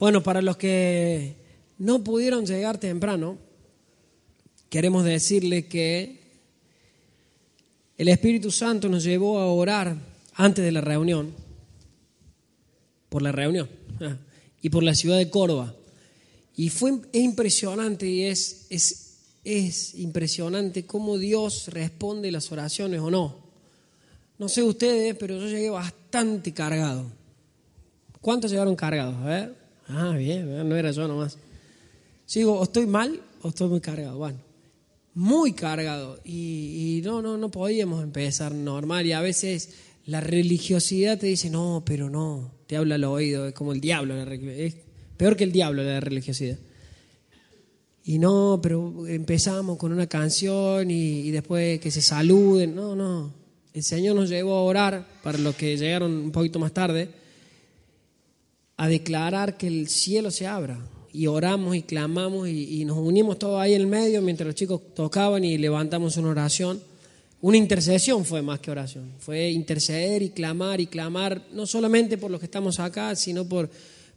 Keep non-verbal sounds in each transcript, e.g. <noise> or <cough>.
Bueno, para los que no pudieron llegar temprano, queremos decirle que el Espíritu Santo nos llevó a orar antes de la reunión, por la reunión, y por la ciudad de Córdoba. Y fue impresionante y es, es, es impresionante cómo Dios responde las oraciones o no. No sé ustedes, pero yo llegué bastante cargado. ¿Cuántos llegaron cargados? A ver. Ah, bien, no era yo nomás. Sigo, o estoy mal o estoy muy cargado. Bueno, muy cargado. Y, no, no, no podíamos empezar normal. Y a veces la religiosidad te dice, no, pero no, te habla al oído, es como el diablo. Es peor que el diablo la religiosidad. Y no, pero empezamos con una canción y, y después que se saluden. No, no. El Señor nos llevó a orar, para los que llegaron un poquito más tarde, a declarar que el cielo se abra. Y oramos y clamamos y, nos unimos todos ahí en el medio mientras los chicos tocaban y levantamos una oración. Una intercesión fue más que oración. Fue interceder y clamar y clamar, no solamente por los que estamos acá, sino por,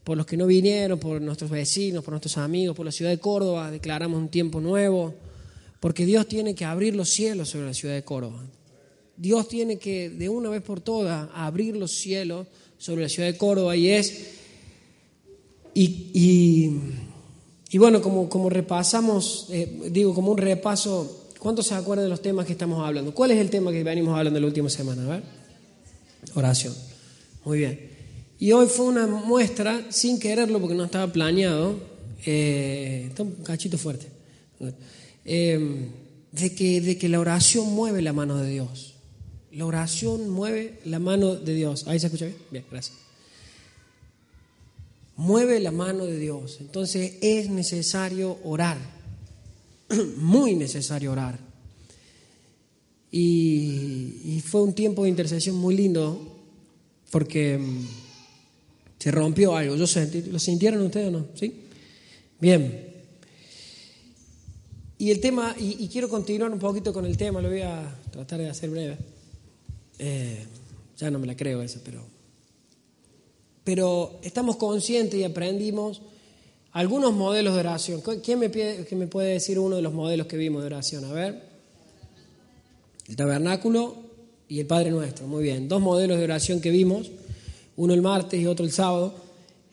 por los que no vinieron, por nuestros vecinos, por nuestros amigos, por la ciudad de Córdoba. Declaramos un tiempo nuevo, porque Dios tiene que abrir los cielos sobre la ciudad de Córdoba. Dios tiene que, de una vez por todas, abrir los cielos sobre la ciudad de Córdoba y es y, y, bueno, como, como repasamos, eh, digo, como un repaso, ¿cuántos se acuerdan de los temas que estamos hablando? ¿Cuál es el tema que venimos hablando la última semana? A ver. Oración. Muy bien. Y hoy fue una muestra, sin quererlo porque no estaba planeado, eh, un cachito fuerte, eh, de, que, de que la oración mueve la mano de Dios. La oración mueve la mano de Dios. ¿Ahí se escucha bien? Bien, gracias mueve la mano de Dios. Entonces es necesario orar, <clears throat> muy necesario orar. Y, fue un tiempo de intercesión muy lindo porque mm, se rompió algo. Yo sentí, ¿Lo sintieron ustedes o no? ¿Sí? Bien. Y el tema, y, quiero continuar un poquito con el tema, lo voy a tratar de hacer breve. Eh, ya no me la creo esa, pero pero estamos conscientes y aprendimos algunos modelos de oración. ¿Quién me, me puede decir uno de los modelos que vimos de oración? A ver. El tabernáculo y el Padre Nuestro. Muy bien. Dos modelos de oración que vimos, uno el martes y otro el sábado.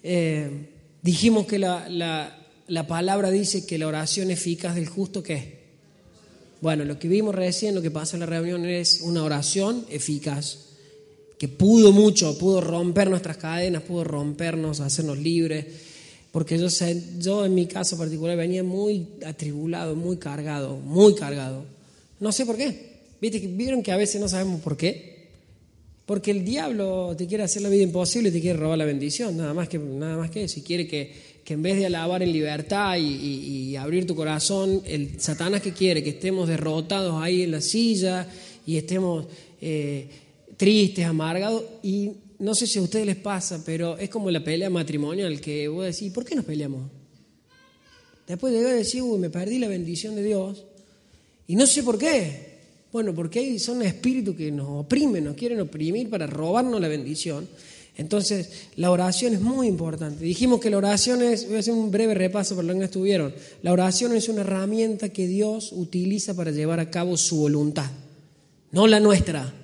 Eh, dijimos que la, la, palabra dice que la oración eficaz del justo, ¿qué es? Bueno, lo que vimos recién, lo que pasa en la reunión es una oración eficaz que pudo mucho, pudo romper nuestras cadenas, pudo rompernos, hacernos libres, porque yo, sé, yo en mi caso particular venía muy atribulado, muy cargado, muy cargado. No sé por qué. ¿Viste? ¿Vieron que a veces no sabemos por qué? Porque el diablo te quiere hacer la vida imposible te quiere robar la bendición, nada más que, nada más que eso. Y quiere que, que en vez de alabar en libertad y, y, abrir tu corazón, el Satanás que quiere que estemos derrotados ahí en la silla y estemos... Eh, tristes, amargados, y no sé si a ustedes les pasa, pero es como la pelea matrimonial, que vos decís, ¿por qué nos peleamos? Después de decir, uy, me perdí la bendición de Dios, y no sé por qué. Bueno, porque hay, son espíritus que nos oprimen, nos quieren oprimir para robarnos la bendición. Entonces, la oración es muy importante. Dijimos que la oración es, voy a hacer un breve repaso para los que no estuvieron, la oración es una herramienta que Dios utiliza para llevar a cabo su voluntad, no la nuestra.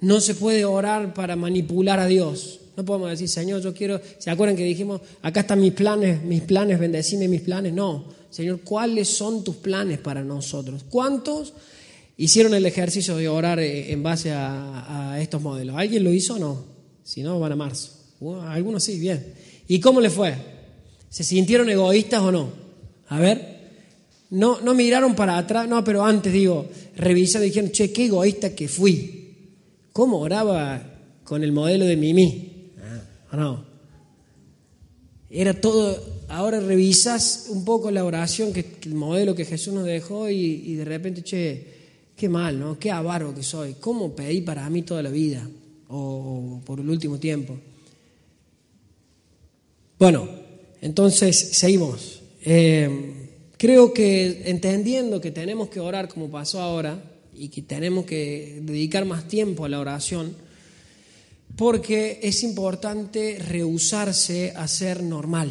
No se puede orar para manipular a Dios. No podemos decir, Señor, yo quiero. ¿Se acuerdan que dijimos, acá están mis planes, mis planes, bendecime mis planes? No. Señor, ¿cuáles son tus planes para nosotros? ¿Cuántos hicieron el ejercicio de orar eh, en base a, estos modelos? ¿Alguien lo hizo o no? Si no, van a marzo. algunos sí, bien. ¿Y cómo le fue? ¿Se sintieron egoístas o no? A ver. No, no miraron para atrás, no, pero antes digo, revisaron dijeron, che, qué egoísta que fui. ¿Cómo oraba con el modelo de Mimi? Ah, no. Era todo, ahora revisas un poco la oración, que, el modelo que Jesús nos dejó y, de repente, che, qué mal, ¿no? Qué avaro que soy. ¿Cómo pedí para mí toda la vida? O, por el último tiempo. Bueno, entonces seguimos. Eh, creo que entendiendo que tenemos que orar como pasó ahora, y que tenemos que dedicar más tiempo a la oración, porque es importante rehusarse a ser normal.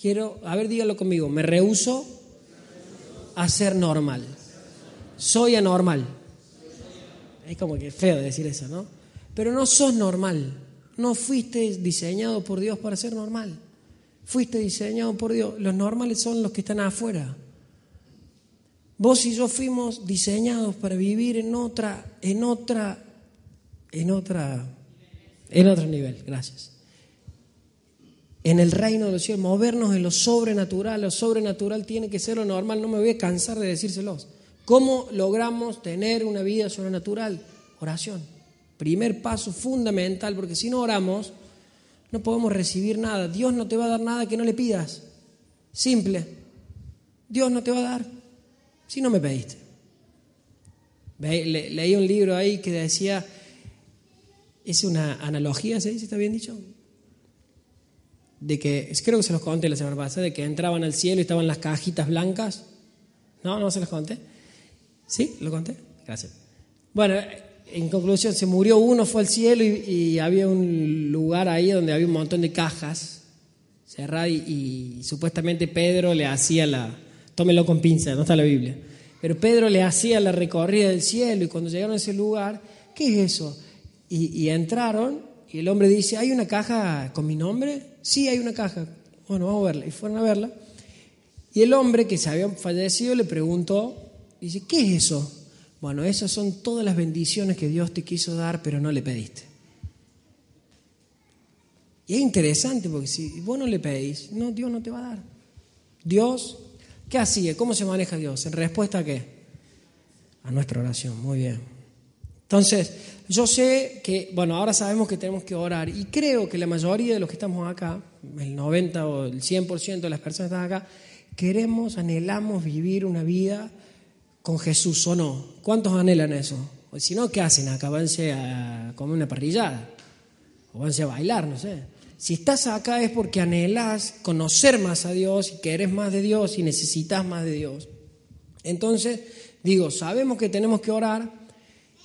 quiero, a ver, dígalo conmigo, me rehuso a ser normal. Soy anormal. Es como que feo decir eso, ¿no? Pero no sos normal. No fuiste diseñado por Dios para ser normal. Fuiste diseñado por Dios. Los normales son los que están afuera. Vos y yo fuimos diseñados para vivir en otra, en otra, en otra, en otro nivel. Gracias. En el reino de los cielos, movernos en lo sobrenatural. Lo sobrenatural tiene que ser lo normal. No me voy a cansar de decírselos. ¿Cómo logramos tener una vida sobrenatural? Oración. Primer paso fundamental, porque si no oramos, no podemos recibir nada. Dios no te va a dar nada que no le pidas. Simple. Dios no te va a dar si no me pediste. leí un libro ahí que decía, es una analogía, ¿sí? ¿Está bien dicho? De que, creo que se los conté la semana pasada, de que entraban al cielo y estaban las cajitas blancas. ¿No? ¿No se los conté? ¿Sí? ¿Lo conté? Gracias. Bueno, en conclusión, se murió uno, fue al cielo y, había un lugar ahí donde había un montón de cajas cerradas y, y supuestamente Pedro le hacía la, tómelo con pinza, no está la Biblia. Pero Pedro le hacía la recorrida del cielo y cuando llegaron a ese lugar, ¿qué es eso? Y, entraron y el hombre dice, ¿hay una caja con mi nombre? Sí, hay una caja. Bueno, vamos a verla. Y fueron a verla. Y el hombre que se había fallecido le preguntó, dice, ¿qué es eso? Bueno, esas son todas las bendiciones que Dios te quiso dar, pero no le pediste. Y es interesante porque si vos no le pedís, no, Dios no te va a dar. Dios ¿Qué hacía? ¿Cómo se maneja Dios? ¿En respuesta a qué? A nuestra oración. Muy bien. Entonces, yo sé que, bueno, ahora sabemos que tenemos que orar y creo que la mayoría de los que estamos acá, el 90 o el 100% de las personas que están acá, queremos, anhelamos vivir una vida con Jesús o no. ¿Cuántos anhelan eso? Si no, ¿qué hacen acá? Vanse a comer una parrillada o vanse a bailar, no sé. Si estás acá es porque anhelas conocer más a Dios y que eres más de Dios y necesitas más de Dios. Entonces, digo, sabemos que tenemos que orar.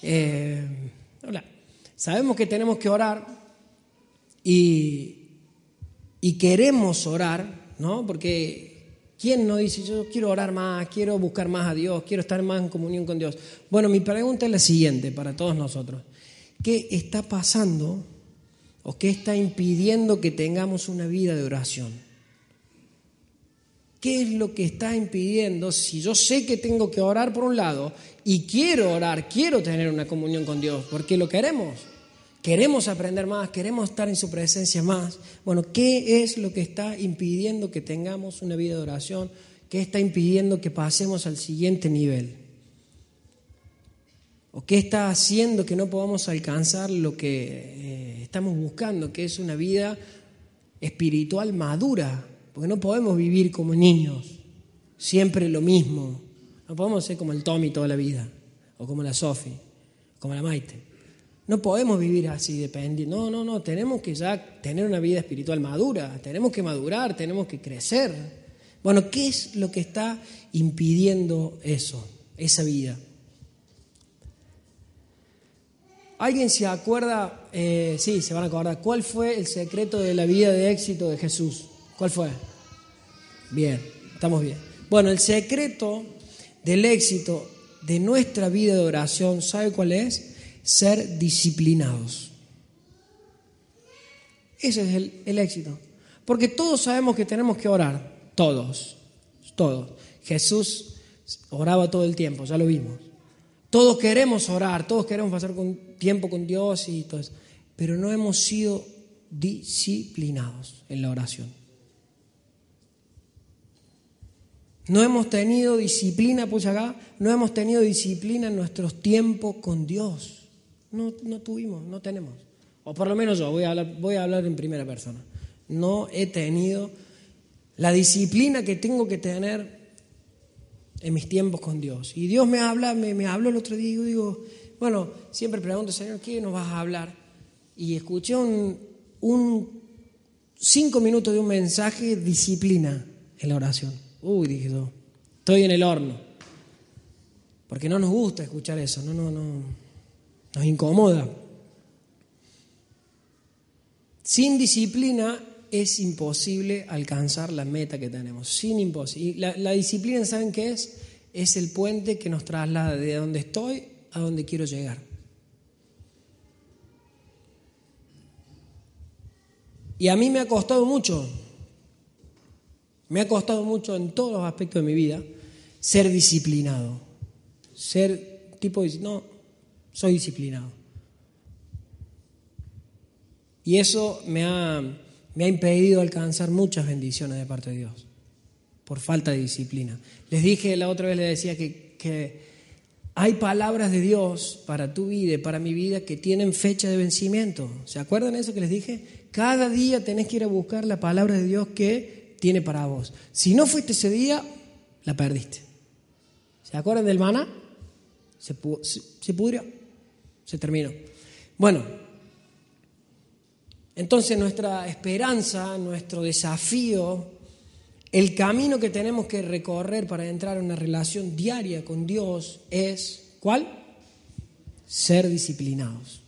Eh, hola, sabemos que tenemos que orar y, y queremos orar, ¿no? Porque ¿quién no dice yo quiero orar más, quiero buscar más a Dios, quiero estar más en comunión con Dios? Bueno, mi pregunta es la siguiente para todos nosotros. ¿Qué está pasando ¿O qué está impidiendo que tengamos una vida de oración? ¿Qué es lo que está impidiendo si yo sé que tengo que orar por un lado y quiero orar, quiero tener una comunión con Dios, porque lo queremos? Queremos aprender más, queremos estar en su presencia más. Bueno, ¿qué es lo que está impidiendo que tengamos una vida de oración? ¿Qué está impidiendo que pasemos al siguiente nivel? ¿O qué está haciendo que no podamos alcanzar lo que eh, estamos buscando, que es una vida espiritual madura? Porque no podemos vivir como niños, siempre lo mismo. No podemos ser como el Tommy toda la vida, o como la Sophie, como la Maite. No podemos vivir así dependiendo. No, no, no, tenemos que ya tener una vida espiritual madura, tenemos que madurar, tenemos que crecer. Bueno, ¿qué es lo que está impidiendo eso, esa vida? ¿Alguien se acuerda? Eh, sí, se van a acordar. ¿Cuál fue el secreto de la vida de éxito de Jesús? ¿Cuál fue? Bien, estamos bien. Bueno, el secreto del éxito de nuestra vida de oración, ¿sabe cuál es? Ser disciplinados. Ese es el, el éxito. Porque todos sabemos que tenemos que orar. Todos. Todos. Jesús oraba todo el tiempo, ya lo vimos. Todos queremos orar, todos queremos pasar tiempo con Dios y todo eso, pero no hemos sido disciplinados en la oración. No hemos tenido disciplina, pues acá, no hemos tenido disciplina en nuestros tiempos con Dios. No, no tuvimos, no tenemos. O por lo menos yo, voy a, hablar, en primera persona. No he tenido la disciplina que tengo que tener en mis tiempos con Dios. Y Dios me habla, me, me habló el otro día y yo digo, bueno, siempre pregunto, Señor, ¿qué nos vas a hablar? Y escuché un, cinco minutos de un mensaje, disciplina en la oración. Uy, dije yo, estoy en el horno. Porque no nos gusta escuchar eso, no, no, no, nos incomoda. Sin disciplina es imposible alcanzar la meta que tenemos. Sin imposible. La, la disciplina, ¿saben qué es? Es el puente que nos traslada de donde estoy a donde quiero llegar. Y a mí me ha costado mucho, me ha costado mucho en todos los aspectos de mi vida ser disciplinado, ser tipo, no, soy disciplinado. Y eso me ha, me ha impedido alcanzar muchas bendiciones de parte de Dios, por falta de disciplina. Les dije, la otra vez les decía que, que hay palabras de Dios para tu vida y para mi vida que tienen fecha de vencimiento. ¿Se acuerdan de eso que les dije? Cada día tenés que ir a buscar la palabra de Dios que tiene para vos. Si no fuiste ese día, la perdiste. ¿Se acuerdan del maná? Se, pudrió, se terminó. Bueno, entonces nuestra esperanza, nuestro desafío, el camino que tenemos que recorrer para entrar en una relación diaria con Dios es, ¿cuál? Ser disciplinados.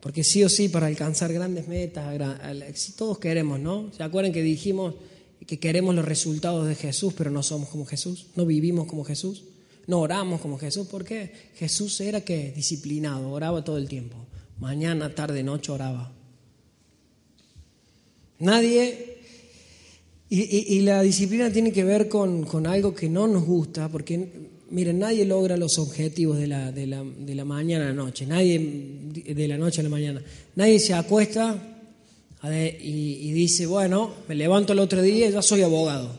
Porque sí o sí, para alcanzar grandes metas, todos queremos, ¿no? ¿Se acuerdan que dijimos que queremos los resultados de Jesús, pero no somos como Jesús? ¿No vivimos como Jesús? ¿No oramos como Jesús? ¿Por qué? Jesús era que disciplinado, oraba todo el tiempo. Mañana, tarde, noche oraba. Nadie y, la disciplina tiene que ver con, con, algo que no nos gusta, porque Miren, nadie logra los objetivos de la, de la, de la mañana a la noche, nadie de la noche a la mañana. Nadie se acuesta y, dice, bueno, me levanto el otro día y ya soy abogado.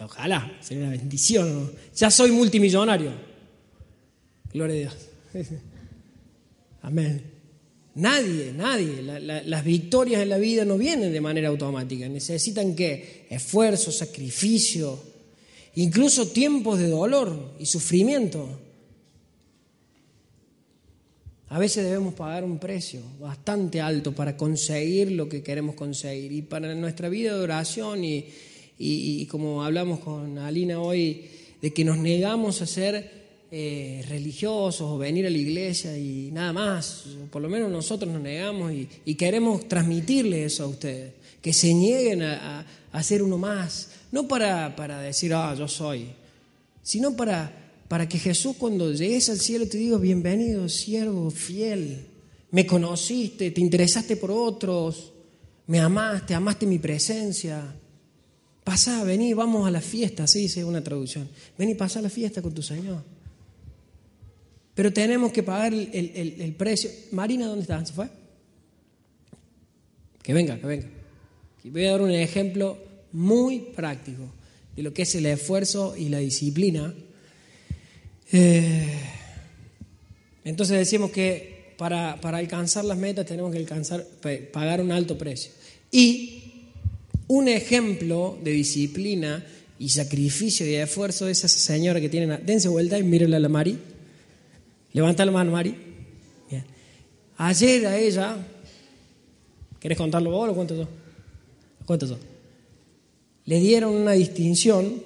Ojalá, sería una bendición. Ya soy multimillonario. Gloria a Dios. <laughs> Amén. Nadie, nadie. las victorias en la vida no vienen de manera automática. Necesitan qué? Esfuerzo, sacrificio, incluso tiempos de dolor y sufrimiento. A veces debemos pagar un precio bastante alto para conseguir lo que queremos conseguir. Y para nuestra vida de oración y, como hablamos con Alina hoy, de que nos negamos a ser eh, religiosos o venir a la iglesia y nada más, por lo menos nosotros nos negamos y, queremos transmitirle eso a ustedes, que se nieguen a, a ser uno más, no para, para decir, ah, yo soy, sino para, para que Jesús cuando llegues al cielo te diga, bienvenido, siervo fiel, me conociste, te interesaste por otros, me amaste, amaste mi presencia. Pasá, vení, vamos a la fiesta, así dice una traducción. Vení, pasá la fiesta con tu Señor. Pero tenemos que pagar el, el precio. Marina, ¿dónde está? ¿Se fue? Que venga, que venga. Voy a dar un ejemplo muy práctico de lo que es el esfuerzo y la disciplina. Eh, entonces decimos que para, para, alcanzar las metas tenemos que alcanzar, pagar un alto precio. Y un ejemplo de disciplina y sacrificio y esfuerzo es esa señora que tiene... Dense vuelta y mírenla a la Mari. Levanta la mano, Mari. Ayer a ella... ¿Quieres contarlo vos o lo cuento le dieron una distinción,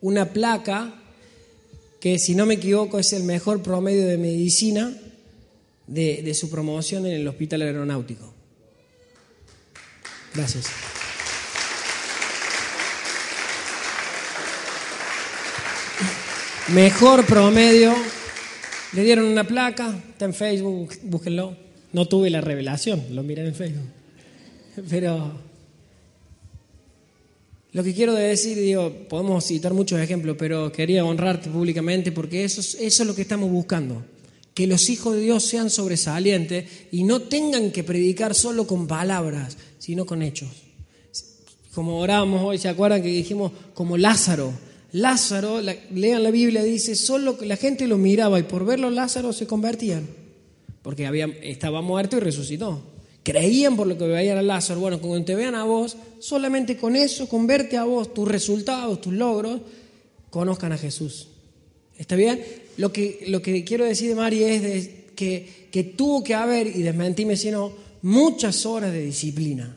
una placa que si no me equivoco es el mejor promedio de medicina de, su promoción en el Hospital Aeronáutico. Gracias. Mejor promedio. Le dieron una placa, está en Facebook, búsquenlo. No tuve la revelación, lo miré en Facebook. Pero lo que quiero decir, digo, podemos citar muchos ejemplos, pero quería honrarte públicamente porque eso, eso es lo que estamos buscando. Que los hijos de Dios sean sobresalientes y no tengan que predicar solo con palabras, sino con hechos. Como orábamos hoy, ¿se acuerdan que dijimos como Lázaro? Lázaro, lean la Biblia, dice, solo la gente lo miraba y por verlo Lázaro se convertían, porque había, estaba muerto y resucitó. Creían por lo que veían a Lázaro. Bueno, cuando te vean a vos, solamente con eso, con verte a vos, tus resultados, tus logros, conozcan a Jesús. ¿Está bien? Lo que, lo que quiero decir de Mari es que, que tuvo que haber, y desmentíme si no, muchas horas de disciplina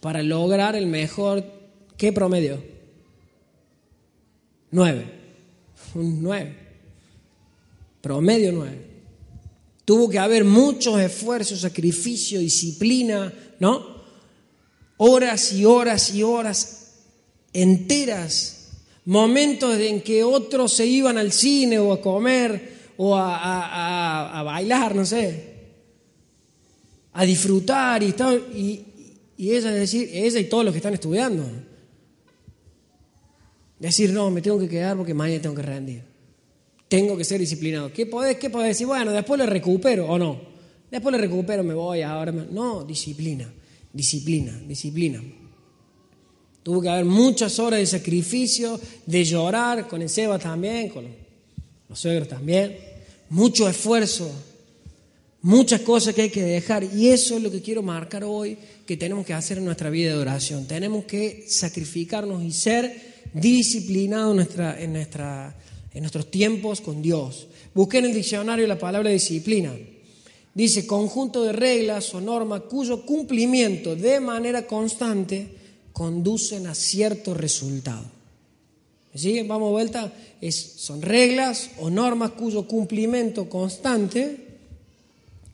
para lograr el mejor, ¿qué promedio? Nueve. Un nueve. Promedio nueve. Tuvo que haber muchos esfuerzos, sacrificio, disciplina, ¿no? Horas y horas y horas enteras, momentos en que otros se iban al cine o a comer o a, bailar, no sé, a disfrutar y, y, y ella, decir, ella y todos los que están estudiando. Decir, no, me tengo que quedar porque mañana tengo que rendir. Tengo que ser disciplinado. ¿Qué podés, qué decir? Bueno, después le recupero o no. Después le recupero, me voy, ahora No, disciplina, disciplina, disciplina. Tuvo que haber muchas horas de sacrificio, de llorar, con el Seba también, con los suegros también. Mucho esfuerzo, muchas cosas que hay que dejar. Y eso es lo que quiero marcar hoy, que tenemos que hacer en nuestra vida de oración. Tenemos que sacrificarnos y ser disciplinado en, nuestra, en, nuestra, en nuestros tiempos con Dios. Busqué en el diccionario la palabra disciplina. Dice conjunto de reglas o normas cuyo cumplimiento de manera constante conducen a cierto resultado. ¿Me? Vamos vuelta. Es, son reglas o normas cuyo cumplimiento constante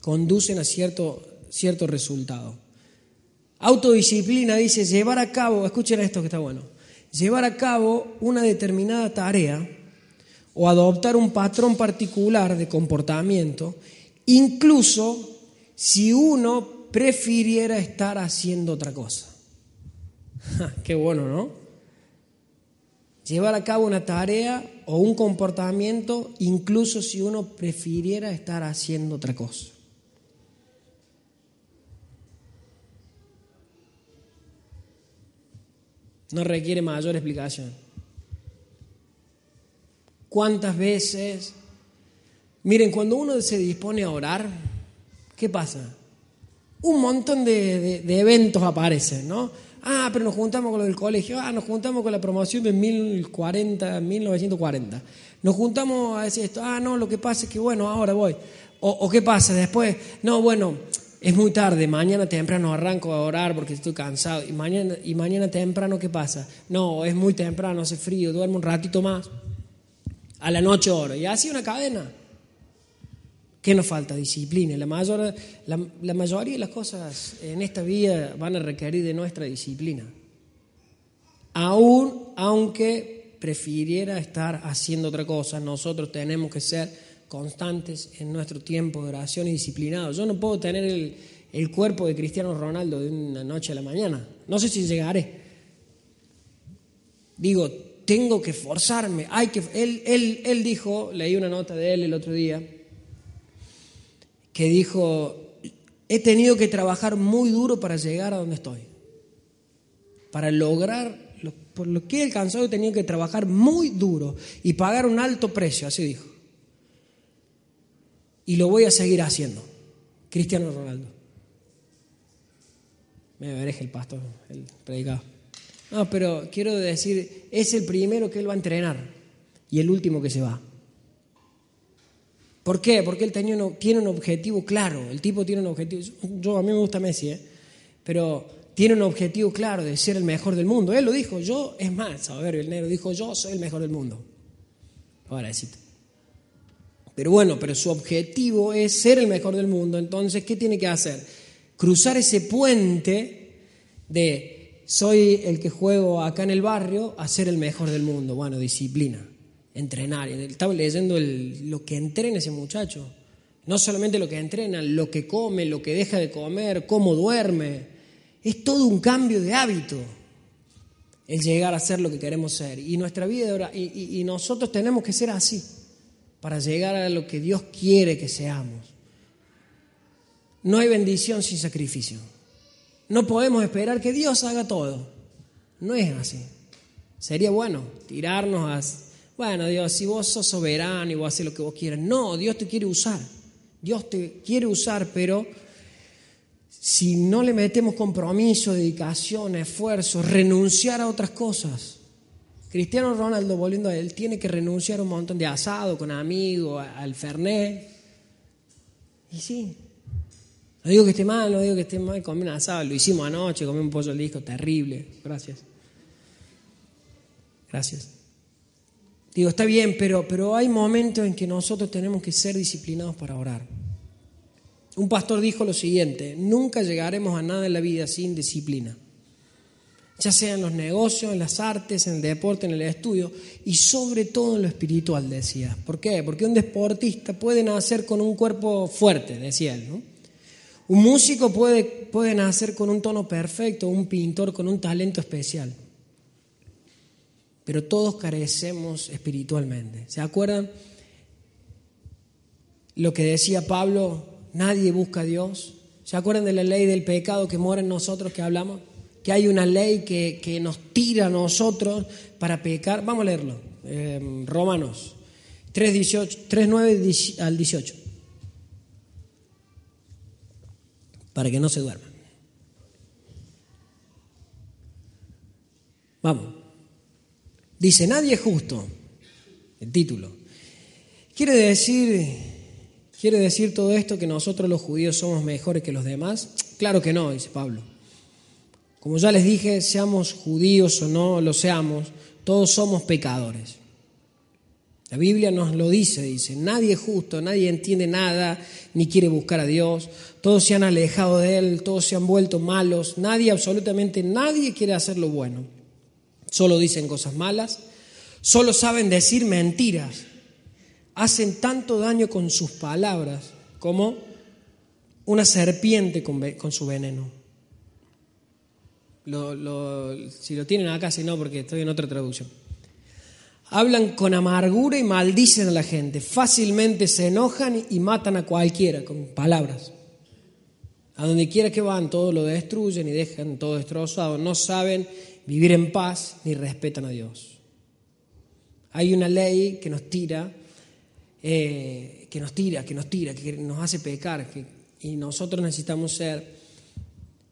conducen a cierto, cierto resultado. Autodisciplina dice llevar a cabo, escuchen esto que está bueno, llevar a cabo una determinada tarea o adoptar un patrón particular de comportamiento, incluso si uno prefiriera estar haciendo otra cosa. <laughs> Qué bueno, ¿no? Llevar a cabo una tarea o un comportamiento, incluso si uno prefiriera estar haciendo otra cosa. No requiere mayor explicación. ¿Cuántas veces? Miren, cuando uno se dispone a orar, ¿qué pasa? Un montón de, eventos aparecen, ¿no? Ah, pero nos juntamos con lo del colegio, ah, nos juntamos con la promoción de 1040, 1940. Nos juntamos a decir esto, ah, no, lo que pasa es que, bueno, ahora voy. O, o qué pasa después, no, bueno, es muy tarde, mañana temprano arranco a orar porque estoy cansado. ¿Y mañana, y mañana temprano qué pasa? No, es muy temprano, hace frío, duermo un ratito más. A la noche oro. Y así una cadena. ¿Qué nos falta? Disciplina. La, mayor, la, mayoría de las cosas en esta vida van a requerir de nuestra disciplina. Aún aunque prefiriera estar haciendo otra cosa, nosotros tenemos que ser constantes en nuestro tiempo de oración y disciplinados. Yo no puedo tener el, cuerpo de Cristiano Ronaldo de una noche a la mañana. No sé si llegaré. Digo, tengo que forzarme. Hay que, él, él, él dijo, leí una nota de él el otro día, que dijo, he tenido que trabajar muy duro para llegar a donde estoy. Para lograr, por lo que he alcanzado, he tenido que trabajar muy duro y pagar un alto precio, así dijo y lo voy a seguir haciendo. Cristiano Ronaldo. Me veréis el pastor, el predicado. No, pero quiero decir, es el primero que él va a entrenar y el último que se va. ¿Por qué? Porque él tiene un objetivo claro. El tipo tiene un objetivo. Yo a mí me gusta Messi, ¿eh? pero tiene un objetivo claro de ser el mejor del mundo. Él lo dijo. Yo, es más, a ver, el negro dijo: Yo soy el mejor del mundo. Ahora decirte. Pero bueno, pero su objetivo es ser el mejor del mundo. Entonces, ¿qué tiene que hacer? Cruzar ese puente de soy el que juego acá en el barrio a ser el mejor del mundo. Bueno, disciplina, entrenar. Estaba leyendo lo que entrena ese muchacho. No solamente lo que entrena, lo que come, lo que deja de comer, cómo duerme. Es todo un cambio de hábito el llegar a ser lo que queremos ser. Y nuestra vida, y nosotros tenemos que ser así para llegar a lo que Dios quiere que seamos. No hay bendición sin sacrificio. No podemos esperar que Dios haga todo. No es así. Sería bueno tirarnos a, bueno, Dios, si vos sos soberano y vos haces lo que vos quieras. No, Dios te quiere usar. Dios te quiere usar, pero si no le metemos compromiso, dedicación, esfuerzo, renunciar a otras cosas, Cristiano Ronaldo, volviendo a él, tiene que renunciar a un montón de asado con amigos, al Fernet. Y sí. No digo que esté mal, no digo que esté mal comer un asado. Lo hicimos anoche, comí un pollo al disco, terrible. Gracias. Gracias. Digo, está bien, pero, pero hay momentos en que nosotros tenemos que ser disciplinados para orar. Un pastor dijo lo siguiente, nunca llegaremos a nada en la vida sin disciplina, ya sea en los negocios, en las artes, en el deporte, en el estudio y sobre todo en lo espiritual, decía. ¿Por qué? Porque un deportista puede nacer con un cuerpo fuerte, decía él. ¿no? Un músico puede, puede nacer con un tono perfecto, un pintor con un talento especial pero todos carecemos espiritualmente. ¿Se acuerdan lo que decía Pablo? Nadie busca a Dios. ¿Se acuerdan de la ley del pecado que mora en nosotros que hablamos? Que hay una ley que, nos tira a nosotros para pecar. Vamos a leerlo. Eh, Romanos 3, 3, 9 al 18. Para que no se duerman. Vamos. Dice, nadie es justo. El título. Quiere decir, quiere decir todo esto que nosotros los judíos somos mejores que los demás. Claro que no, dice Pablo. Como ya les dije, seamos judíos o no lo seamos, todos somos pecadores. La Biblia nos lo dice, dice, nadie es justo, nadie entiende nada, ni quiere buscar a Dios, todos se han alejado de Él, todos se han vuelto malos, nadie, absolutamente nadie quiere hacer lo bueno solo dicen cosas malas, solo saben decir mentiras, hacen tanto daño con sus palabras como una serpiente con, su veneno. Si lo tienen acá, si no, porque estoy en otra traducción. Hablan con amargura y maldicen a la gente. Fácilmente se enojan y matan a cualquiera con palabras. A donde quiera que van, todo lo destruyen y dejan todo destrozado. No saben vivir en paz ni respetan a Dios. Hay una ley que nos tira, eh, que nos tira, que nos tira, que nos hace pecar, y nosotros necesitamos ser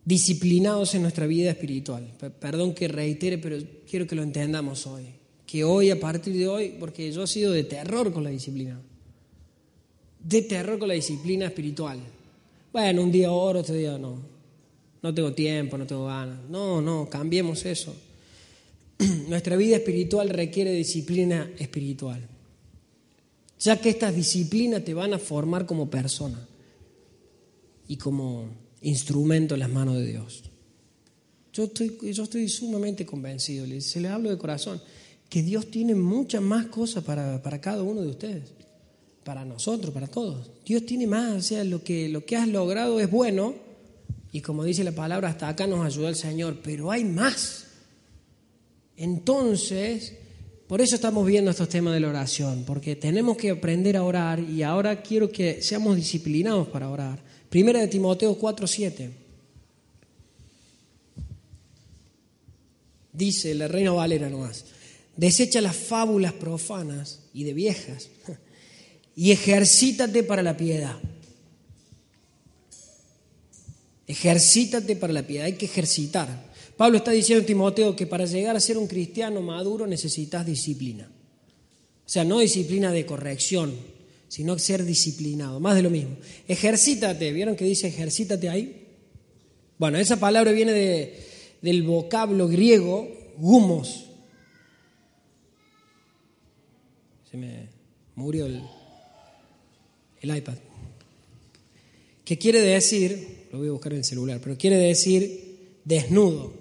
disciplinados en nuestra vida espiritual. Perdón que reitere, pero quiero que lo entendamos hoy. Que hoy, a partir de hoy, porque yo he sido de terror con la disciplina, de terror con la disciplina espiritual. Bueno, un día oro, otro día no no tengo tiempo, no tengo ganas. No, no, cambiemos eso. <clears throat> Nuestra vida espiritual requiere disciplina espiritual, ya que estas disciplinas te van a formar como persona y como instrumento en las manos de Dios. Yo estoy, yo estoy sumamente convencido, se le hablo de corazón, que Dios tiene muchas más cosas para, para, cada uno de ustedes, para nosotros, para todos. Dios tiene más, o sea, lo que, lo que has logrado es bueno, y como dice la palabra, hasta acá nos ayudó el Señor, pero hay más. Entonces, por eso estamos viendo estos temas de la oración, porque tenemos que aprender a orar y ahora quiero que seamos disciplinados para orar. Primera de Timoteo 4:7. Dice la reina Valera nomás, desecha las fábulas profanas y de viejas <laughs> y ejercítate para la piedad Ejercítate para la piedad, hay que ejercitar. Pablo está diciendo a Timoteo que para llegar a ser un cristiano maduro necesitas disciplina. O sea, no disciplina de corrección, sino ser disciplinado, más de lo mismo. Ejercítate, ¿vieron que dice ejercítate ahí? Bueno, esa palabra viene de, del vocablo griego gumos. Se me murió el, el iPad. ¿Qué quiere decir lo voy a buscar en el celular, pero quiere decir desnudo,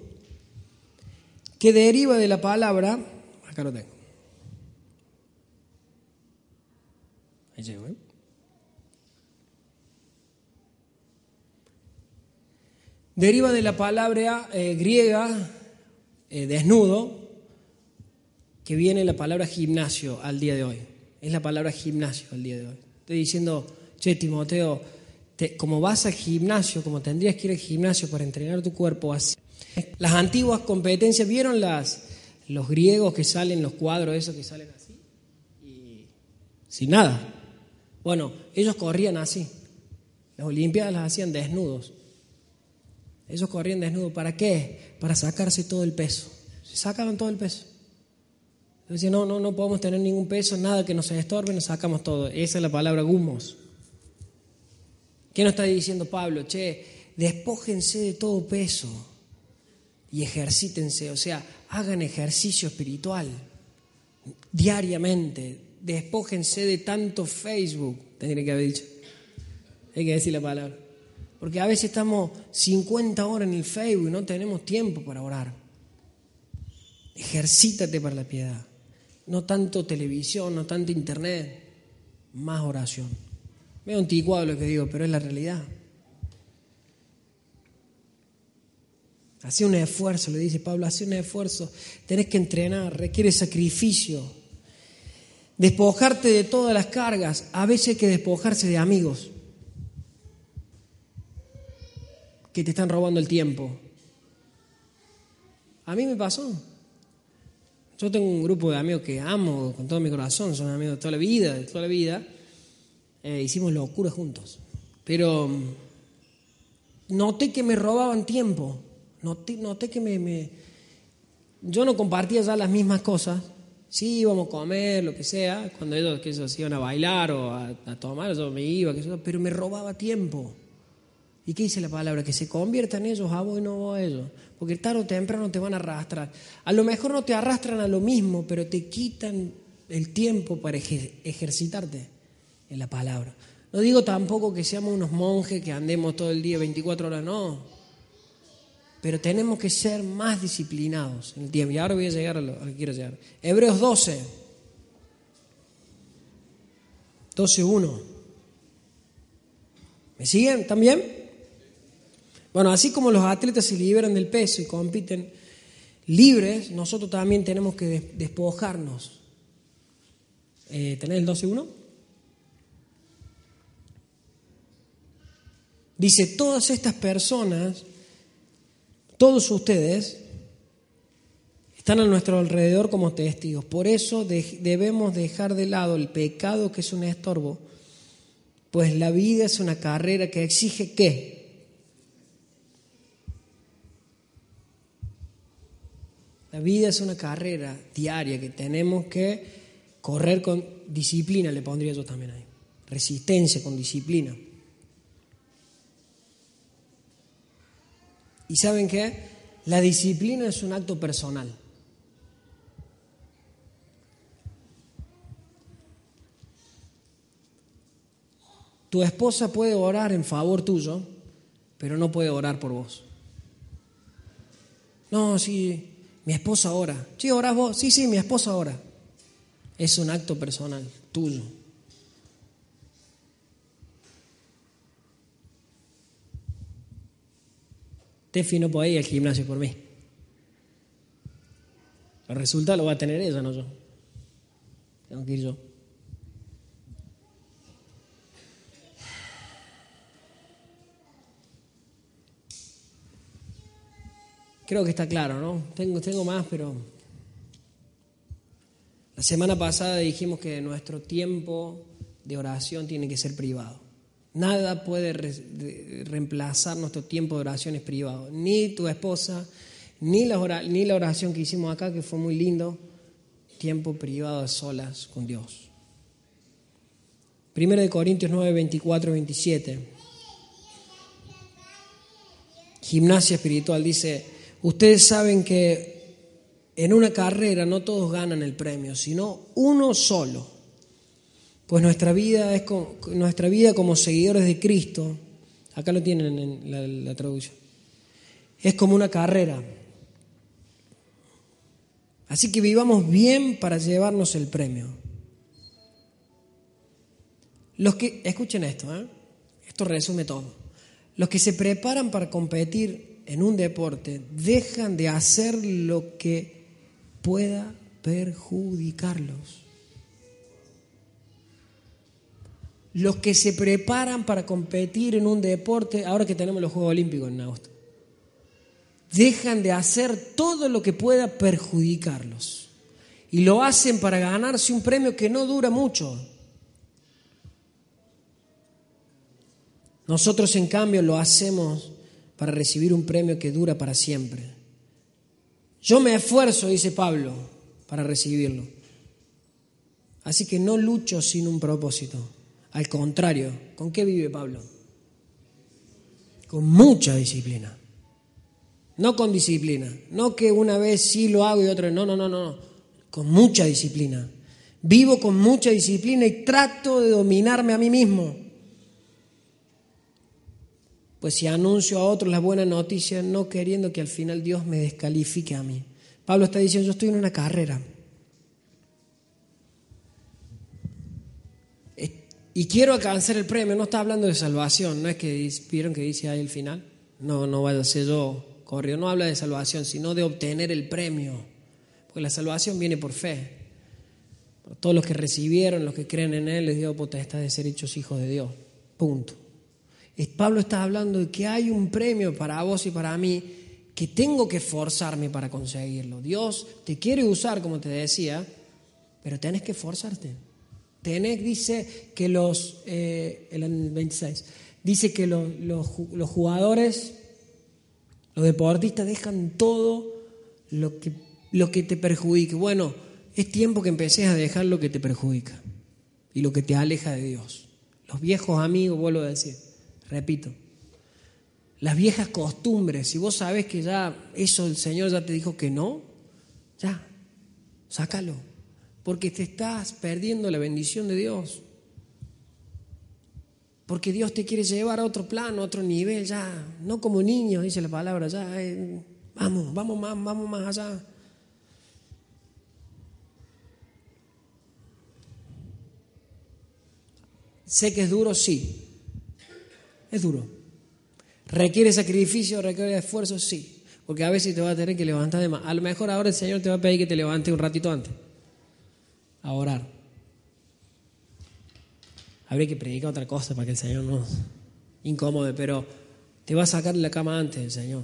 que deriva de la palabra, acá lo tengo. Deriva de la palabra eh, griega eh, desnudo, que viene la palabra gimnasio al día de hoy. Es la palabra gimnasio al día de hoy. Estoy diciendo, che, Timoteo, como vas al gimnasio, como tendrías que ir al gimnasio para entrenar tu cuerpo así. Las antiguas competencias, ¿vieron las, los griegos que salen, los cuadros esos que salen así? Y sin nada. Bueno, ellos corrían así. Las Olimpiadas las hacían desnudos. Ellos corrían desnudos. ¿Para qué? Para sacarse todo el peso. Se sacaban todo el peso. Decían, no, no, no podemos tener ningún peso, nada que nos estorbe, nos sacamos todo. Esa es la palabra gumos. ¿Qué nos está diciendo Pablo? Che, despójense de todo peso y ejercítense, o sea, hagan ejercicio espiritual diariamente, despójense de tanto Facebook, tendría que haber dicho. hay que decir la palabra. Porque a veces estamos 50 horas en el Facebook y no tenemos tiempo para orar. Ejercítate para la piedad. No tanto televisión, no tanto internet, más oración. Veo anticuado lo que digo, pero es la realidad. Hace un esfuerzo, le dice Pablo, hace un esfuerzo. Tenés que entrenar, requiere sacrificio. Despojarte de todas las cargas. A veces hay que despojarse de amigos que te están robando el tiempo. A mí me pasó. Yo tengo un grupo de amigos que amo con todo mi corazón, son amigos de toda la vida, de toda la vida. Eh, hicimos locura juntos. Pero mm, noté que me robaban tiempo. Noté, que me, Yo no compartía ya las mismas cosas. Sí, íbamos a comer, lo que sea. Cuando ellos, que ellos iban a bailar o a, tomar, yo me iba, pero me robaba tiempo. ¿Y qué dice la palabra? Que se conviertan ellos a vos y no vos a ellos. Porque tarde o temprano te van a arrastrar. A lo mejor no te arrastran a lo mismo, pero te quitan el tiempo para ejercitarte en la palabra. No digo tampoco que seamos unos monjes que andemos todo el día 24 horas, no pero tenemos que ser más disciplinados en el tiempo. Y ahora voy a llegar a lo, que quiero llegar. Hebreos 12, 12.1. ¿Me siguen también? Bueno, así como los atletas se liberan del peso y compiten libres, nosotros también tenemos que despojarnos. Eh, ¿Tenés el 12.1? Dice, todas estas personas todos ustedes están a nuestro alrededor como testigos. Por eso debemos dejar de lado el pecado que es un estorbo, pues la vida es una carrera que exige qué? La vida es una carrera diaria que tenemos que correr con disciplina, le pondría yo también ahí. Resistencia con disciplina. ¿Y saben qué? La disciplina es un acto personal. Tu esposa puede orar en favor tuyo, pero no puede orar por vos. No, sí, mi esposa ora. Sí, oras vos. Sí, sí, mi esposa ora. Es un acto personal, tuyo. Tefi no puede ir al gimnasio por mí. El resultado lo va a tener ella, no yo. Tengo que ir yo. Creo que está claro, ¿no? Tengo, tengo más, pero la semana pasada dijimos que nuestro tiempo de oración tiene que ser privado. Nada puede reemplazar nuestro tiempo de oraciones privado. Ni tu esposa, ni la, ni la oración que hicimos acá, que fue muy lindo. Tiempo privado a solas con Dios. Primero de Corintios 9, 24, 27. Gimnasia espiritual dice, ustedes saben que en una carrera no todos ganan el premio, sino uno solo. Pues nuestra vida, es como, nuestra vida como seguidores de Cristo, acá lo tienen en la, la traducción, es como una carrera. Así que vivamos bien para llevarnos el premio. Los que, escuchen esto, ¿eh? esto resume todo. Los que se preparan para competir en un deporte dejan de hacer lo que pueda perjudicarlos. Los que se preparan para competir en un deporte, ahora que tenemos los Juegos Olímpicos en agosto, dejan de hacer todo lo que pueda perjudicarlos. Y lo hacen para ganarse un premio que no dura mucho. Nosotros, en cambio, lo hacemos para recibir un premio que dura para siempre. Yo me esfuerzo, dice Pablo, para recibirlo. Así que no lucho sin un propósito. Al contrario, ¿con qué vive Pablo? Con mucha disciplina. No con disciplina. No que una vez sí lo hago y otra no, no, no, no. Con mucha disciplina. Vivo con mucha disciplina y trato de dominarme a mí mismo. pues si anuncio a otros la buena noticia, no queriendo que al final Dios me descalifique a mí. Pablo está diciendo, yo estoy en una carrera. Y quiero alcanzar el premio, no está hablando de salvación, no es que vieron que dice ahí el final, no, no vaya a ser yo corrió, no habla de salvación, sino de obtener el premio, porque la salvación viene por fe. Todos los que recibieron, los que creen en Él, les dio potestad de ser hechos hijos de Dios. Punto. Pablo está hablando de que hay un premio para vos y para mí que tengo que esforzarme para conseguirlo. Dios te quiere usar, como te decía, pero tenés que esforzarte. Tenés, dice que los, eh, el 26, dice que los, los, jugadores, los deportistas dejan todo lo que, lo que te perjudique. Bueno, es tiempo que empeces a dejar lo que te perjudica y lo que te aleja de Dios. Los viejos amigos, vuelvo a decir, repito, las viejas costumbres, si vos sabes que ya eso el Señor ya te dijo que no, ya, sácalo porque te estás perdiendo la bendición de Dios. Porque Dios te quiere llevar a otro plano, a otro nivel, ya, no como niño, dice la palabra, ya, eh, vamos, vamos más, vamos más allá. Sé que es duro, sí. Es duro. ¿Requiere sacrificio, requiere esfuerzo? Sí. Porque a veces te va a tener que levantar de más. A lo mejor ahora el Señor te va a pedir que te levantes un ratito antes a orar. Habría que predicar otra cosa para que el Señor no incómode, pero te va a sacar de la cama antes el Señor.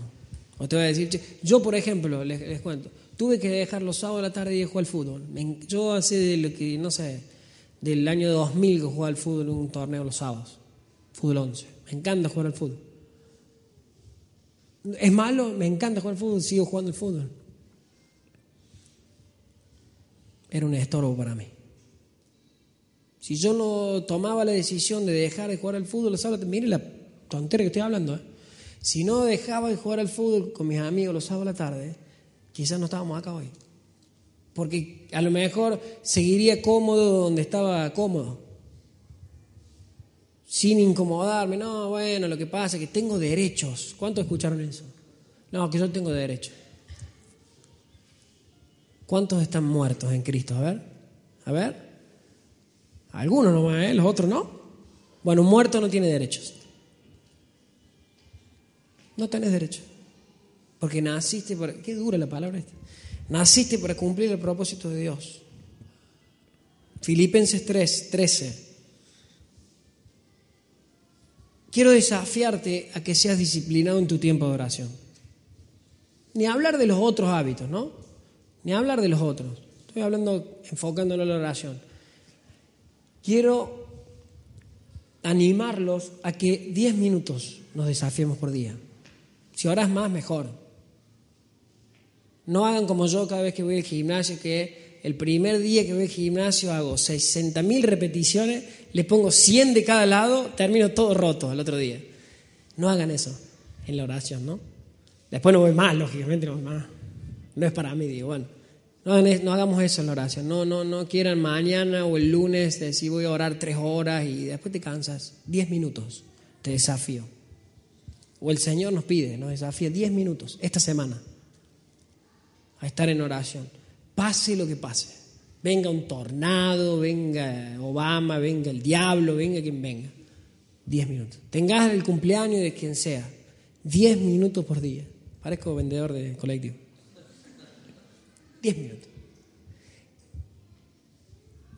O te va a decir, yo por ejemplo, les, cuento, tuve que dejar los sábados de la tarde y jugar al fútbol. Yo hace de lo que, no sé, del año 2000 que juego al fútbol en un torneo los sábados, fútbol 11. Me encanta jugar al fútbol. Es malo, me encanta jugar al fútbol, sigo jugando al fútbol. Era un estorbo para mí. Si yo no tomaba la decisión de dejar de jugar al fútbol, los mire la tontería que estoy hablando, ¿eh? si no dejaba de jugar al fútbol con mis amigos los sábados a la tarde, quizás no estábamos acá hoy. Porque a lo mejor seguiría cómodo donde estaba cómodo. Sin incomodarme. No, bueno, lo que pasa es que tengo derechos. ¿Cuántos escucharon eso? No, que yo tengo derechos. ¿Cuántos están muertos en Cristo? A ver, a ver. Algunos nomás, ¿eh? Los otros no. Bueno, muerto no tiene derechos. No tenés derecho. Porque naciste para... Qué dura la palabra esta. Naciste para cumplir el propósito de Dios. Filipenses 3, 13. Quiero desafiarte a que seas disciplinado en tu tiempo de oración. Ni hablar de los otros hábitos, ¿no? Ni hablar de los otros. Estoy hablando, enfocándolo en la oración. Quiero animarlos a que 10 minutos nos desafiemos por día. Si oras más, mejor. No hagan como yo cada vez que voy al gimnasio, que el primer día que voy al gimnasio hago 60.000 repeticiones, le pongo 100 de cada lado, termino todo roto al otro día. No hagan eso en la oración, ¿no? Después no voy más, lógicamente no voy más. No es para mí, digo, bueno. No, hagamos eso en la oración. No, no, no quieran mañana o el lunes decir voy a orar tres horas y después te cansas. Diez minutos, te desafío. O el Señor nos pide, nos desafía diez minutos esta semana a estar en oración. Pase lo que pase. Venga un tornado, venga Obama, venga el diablo, venga quien venga. Diez minutos. Tengas el cumpleaños de quien sea. Diez minutos por día. Parezco vendedor de colectivo. 10 minutos.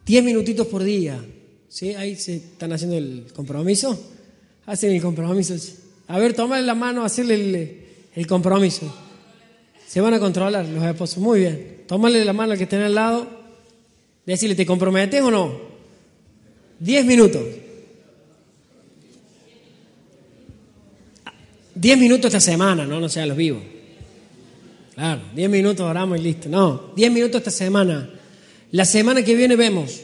10 minutitos por día. ¿Sí? Ahí se están haciendo el compromiso. Hacen el compromiso. A ver, tómale la mano, hacerle el, compromiso. Se van a controlar los esposos. Muy bien. Tómale la mano al que esté al lado. Decirle, ¿te comprometes o no? 10 minutos. 10 minutos esta semana, no, no sean los vivos. Claro, 10 minutos oramos y listo. No, 10 minutos esta semana. La semana que viene vemos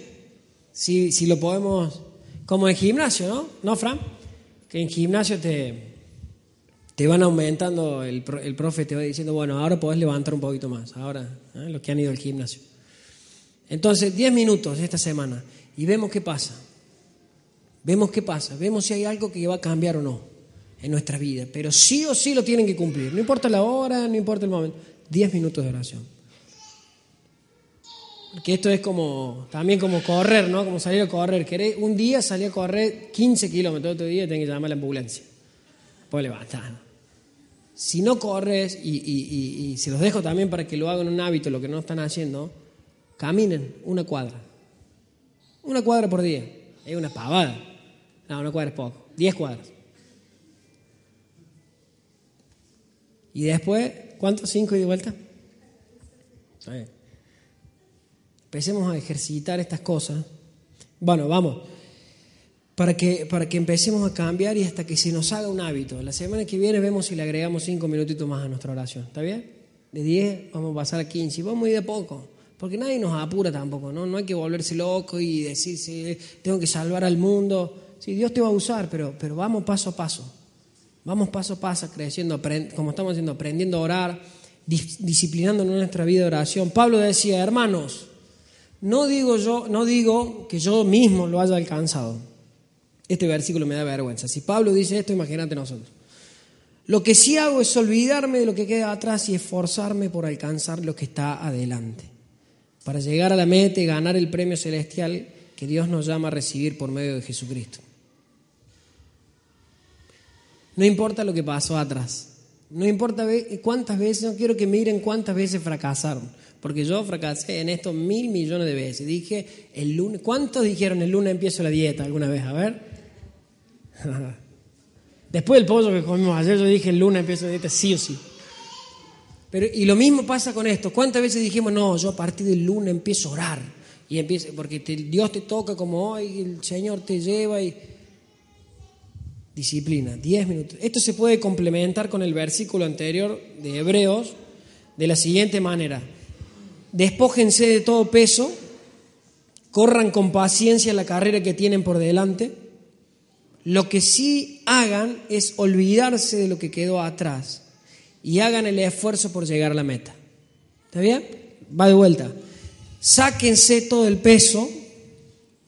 si, si lo podemos, como en gimnasio, ¿no? ¿No, Fran? Que en gimnasio te, te van aumentando, el, el profe te va diciendo, bueno, ahora podés levantar un poquito más, ahora, ¿eh? los que han ido al gimnasio. Entonces, 10 minutos esta semana y vemos qué pasa. Vemos qué pasa, vemos si hay algo que va a cambiar o no en nuestra vida, pero sí o sí lo tienen que cumplir. No importa la hora, no importa el momento. Diez minutos de oración. Porque esto es como, también como correr, ¿no? Como salir a correr. Querés, un día salí a correr 15 kilómetros, otro día tenés que llamar a la ambulancia. Puedes levantar. Si no corres, y, y se los dejo también para que lo hagan un hábito, lo que no están haciendo, caminen una cuadra. Una cuadra por día. Es una pavada. No, una cuadra es poco. Diez cuadras. Y después, ¿cuántos? ¿Cinco y de vuelta? Empecemos a ejercitar estas cosas. Bueno, vamos. Para que, para que empecemos a cambiar y hasta que se nos haga un hábito. La semana que viene vemos si le agregamos cinco minutitos más a nuestra oración. ¿Está bien? De diez vamos a pasar a quince. Y vamos ir de poco. Porque nadie nos apura tampoco, ¿no? No hay que volverse loco y decirse, tengo que salvar al mundo. Sí, Dios te va a usar, pero, pero vamos paso a paso. Vamos paso a paso, creciendo, como estamos haciendo, aprendiendo a orar, disciplinando nuestra vida de oración. Pablo decía, hermanos, no digo yo, no digo que yo mismo lo haya alcanzado. Este versículo me da vergüenza. Si Pablo dice esto, imagínate nosotros. Lo que sí hago es olvidarme de lo que queda atrás y esforzarme por alcanzar lo que está adelante para llegar a la meta y ganar el premio celestial que Dios nos llama a recibir por medio de Jesucristo. No importa lo que pasó atrás. No importa cuántas veces, no quiero que miren cuántas veces fracasaron, porque yo fracasé en esto mil millones de veces. Dije, el lunes, ¿cuántos dijeron el lunes empiezo la dieta alguna vez? A ver. <laughs> Después del pollo que comimos ayer, yo dije el lunes empiezo la dieta sí o sí. Pero, y lo mismo pasa con esto. ¿Cuántas veces dijimos, no, yo a partir del lunes empiezo a orar? Y empiezo, porque Dios te toca como hoy, el Señor te lleva y... Disciplina, 10 minutos. Esto se puede complementar con el versículo anterior de Hebreos de la siguiente manera. Despójense de todo peso, corran con paciencia la carrera que tienen por delante. Lo que sí hagan es olvidarse de lo que quedó atrás y hagan el esfuerzo por llegar a la meta. ¿Está bien? Va de vuelta. Sáquense todo el peso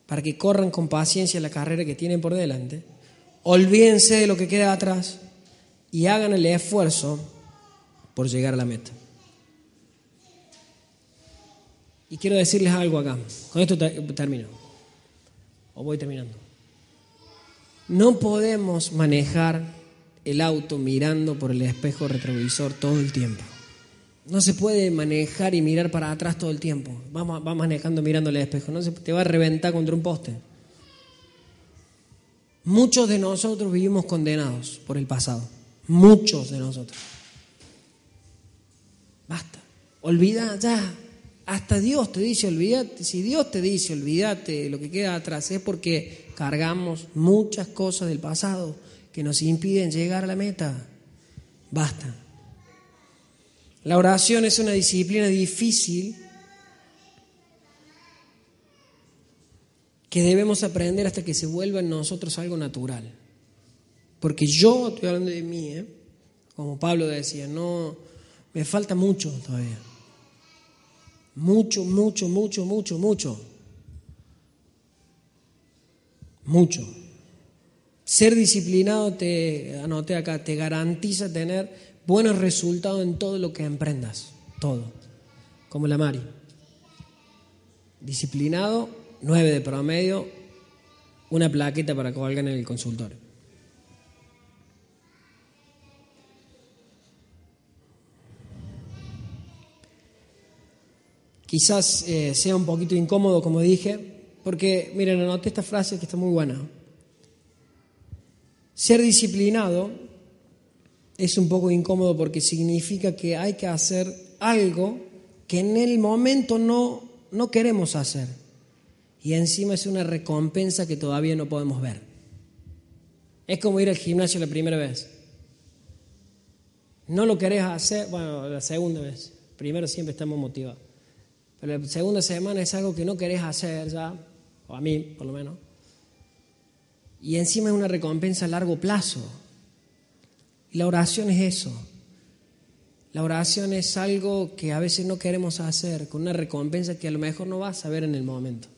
para que corran con paciencia la carrera que tienen por delante. Olvídense de lo que queda atrás y hagan el esfuerzo por llegar a la meta. Y quiero decirles algo acá. Con esto termino. O voy terminando. No podemos manejar el auto mirando por el espejo retrovisor todo el tiempo. No se puede manejar y mirar para atrás todo el tiempo. Va, va manejando mirando el espejo. No se, te va a reventar contra un poste. Muchos de nosotros vivimos condenados por el pasado. Muchos de nosotros. Basta. Olvida ya. Hasta Dios te dice olvídate. Si Dios te dice olvídate lo que queda atrás es porque cargamos muchas cosas del pasado que nos impiden llegar a la meta. Basta. La oración es una disciplina difícil que debemos aprender hasta que se vuelva en nosotros algo natural. Porque yo, estoy hablando de mí, ¿eh? como Pablo decía, no, me falta mucho todavía. Mucho, mucho, mucho, mucho, mucho. Mucho. Ser disciplinado, te anoté acá, te garantiza tener buenos resultados en todo lo que emprendas. Todo. Como la Mari. Disciplinado, nueve de promedio, una plaqueta para colgar en el consultorio. Quizás eh, sea un poquito incómodo, como dije, porque, miren, anoté esta frase que está muy buena. Ser disciplinado es un poco incómodo porque significa que hay que hacer algo que en el momento no, no queremos hacer. Y encima es una recompensa que todavía no podemos ver. Es como ir al gimnasio la primera vez. No lo querés hacer, bueno, la segunda vez. Primero siempre estamos motivados. Pero la segunda semana es algo que no querés hacer ya, o a mí por lo menos. Y encima es una recompensa a largo plazo. Y la oración es eso. La oración es algo que a veces no queremos hacer, con una recompensa que a lo mejor no vas a ver en el momento.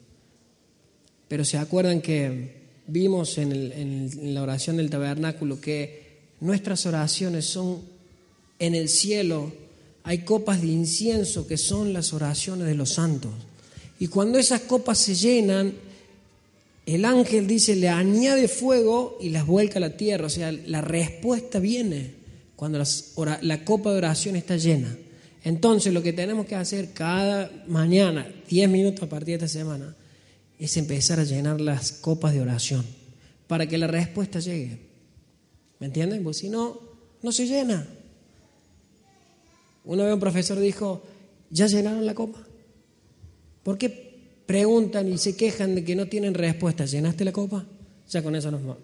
Pero se acuerdan que vimos en, la oración del tabernáculo que nuestras oraciones son en el cielo, hay copas de incienso que son las oraciones de los santos. Y cuando esas copas se llenan, el ángel dice, le añade fuego y las vuelca a la tierra. O sea, la respuesta viene cuando la copa de oración está llena. Entonces lo que tenemos que hacer cada mañana, 10 minutos a partir de esta semana, es empezar a llenar las copas de oración para que la respuesta llegue. ¿Me entienden? Pues si no, no se llena. Una vez un profesor dijo, ¿ya llenaron la copa? ¿Por qué preguntan y se quejan de que no tienen respuesta? ¿Llenaste la copa? Ya con eso nos vamos.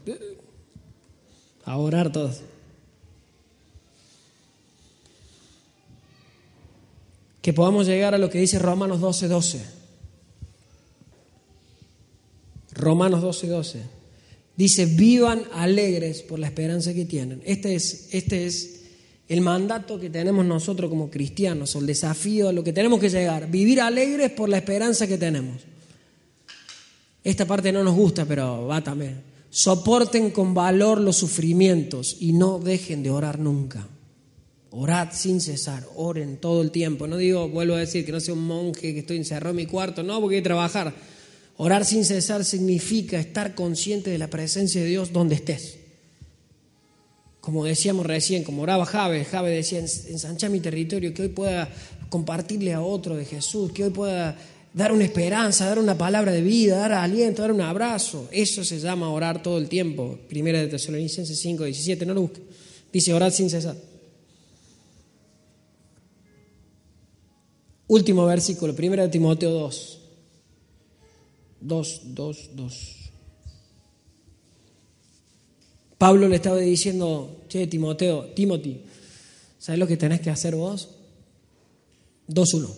A orar todos. Que podamos llegar a lo que dice Romanos 12, 12. Romanos 12, 12. Dice, vivan alegres por la esperanza que tienen. Este es, este es el mandato que tenemos nosotros como cristianos, o el desafío a lo que tenemos que llegar, vivir alegres por la esperanza que tenemos. Esta parte no nos gusta, pero va también. Soporten con valor los sufrimientos y no dejen de orar nunca. Orad sin cesar, oren todo el tiempo. No digo, vuelvo a decir, que no sea un monje que estoy encerrado en mi cuarto, no, porque hay que trabajar. Orar sin cesar significa estar consciente de la presencia de Dios donde estés como decíamos recién, como oraba Jave, Jave decía, ensancha mi territorio, que hoy pueda compartirle a otro de Jesús, que hoy pueda dar una esperanza, dar una palabra de vida, dar aliento, dar un abrazo. Eso se llama orar todo el tiempo. Primera de Tesalonicenses 5, 17, no lo busque. Dice orar sin cesar. Último versículo, primera de Timoteo 2. 2, 2, 2. Pablo le estaba diciendo, che, Timoteo, Timothy, ¿sabes lo que tenés que hacer vos? 2-1.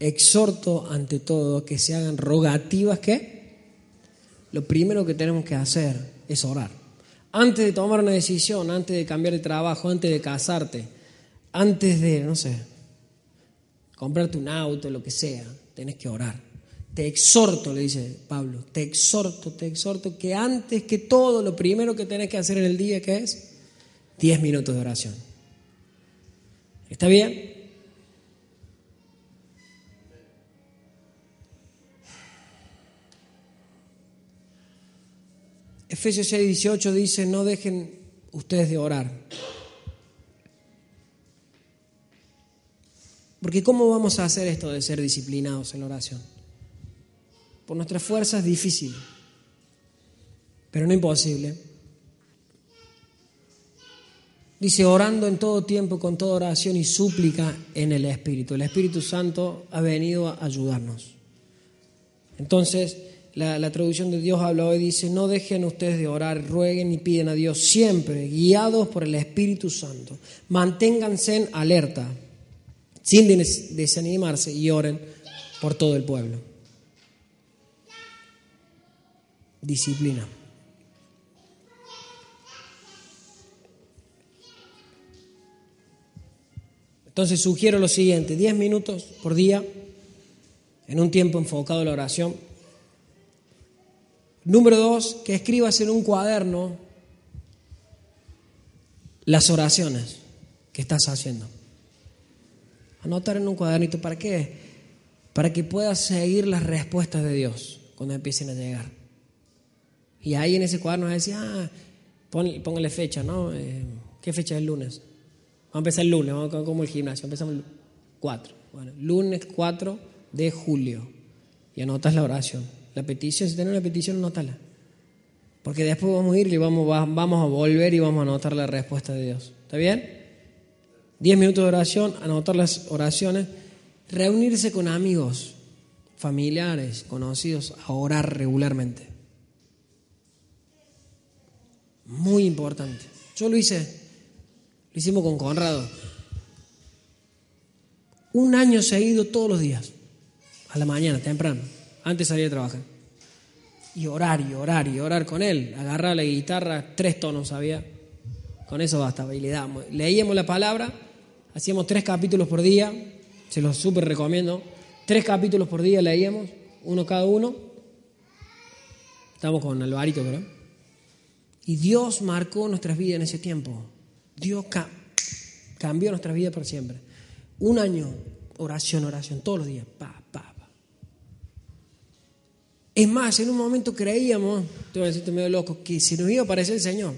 Exhorto ante todo que se hagan rogativas que lo primero que tenemos que hacer es orar. Antes de tomar una decisión, antes de cambiar de trabajo, antes de casarte, antes de, no sé, comprarte un auto, lo que sea, tenés que orar. Te exhorto, le dice Pablo, te exhorto, te exhorto que antes que todo, lo primero que tenés que hacer en el día, ¿qué es? Diez minutos de oración. ¿Está bien? Efesios 6, 18 dice, no dejen ustedes de orar. Porque ¿cómo vamos a hacer esto de ser disciplinados en la oración? Por nuestras fuerzas difícil, pero no imposible. Dice, orando en todo tiempo, con toda oración y súplica en el Espíritu. El Espíritu Santo ha venido a ayudarnos. Entonces, la, la, traducción de Dios habla hoy, dice, no dejen ustedes de orar, rueguen y piden a Dios siempre, guiados por el Espíritu Santo. Manténganse en alerta, sin desanimarse y oren por todo el pueblo. disciplina. Entonces sugiero lo siguiente, 10 minutos por día en un tiempo enfocado en la oración. Número dos, que escribas en un cuaderno las oraciones que estás haciendo. Anotar en un cuadernito, ¿para qué? Para que puedas seguir las respuestas de Dios cuando empiecen a llegar. Y ahí en ese cuaderno decía, ah, póngale fecha, ¿no? Eh, ¿Qué fecha es el lunes? Vamos a empezar el lunes, vamos a como el gimnasio, empezamos el 4. Bueno, lunes 4 de julio. Y anotas la oración. La petición, si tienes una petición, anótala. Porque después vamos a ir y vamos, vamos a volver y vamos a anotar la respuesta de Dios. ¿Está bien? 10 minutos de oración, anotar las oraciones, reunirse con amigos, familiares, conocidos, a orar regularmente. Muy importante. Yo lo hice, lo hicimos con Conrado. Un año seguido todos los días, a la mañana, temprano, antes salir a trabajar. Y orar, y orar, y orar con él. Agarrar la guitarra, tres tonos había. Con eso basta, y le damos. Leíamos la palabra, hacíamos tres capítulos por día, se los súper recomiendo. Tres capítulos por día leíamos, uno cada uno. Estamos con Alvarito, ¿verdad? Y Dios marcó nuestras vidas en ese tiempo. Dios cambió nuestras vidas por siempre. Un año, oración, oración, todos los días. Pa, pa, pa. Es más, en un momento creíamos, te voy a decirte medio loco, que se nos iba a aparecer el Señor.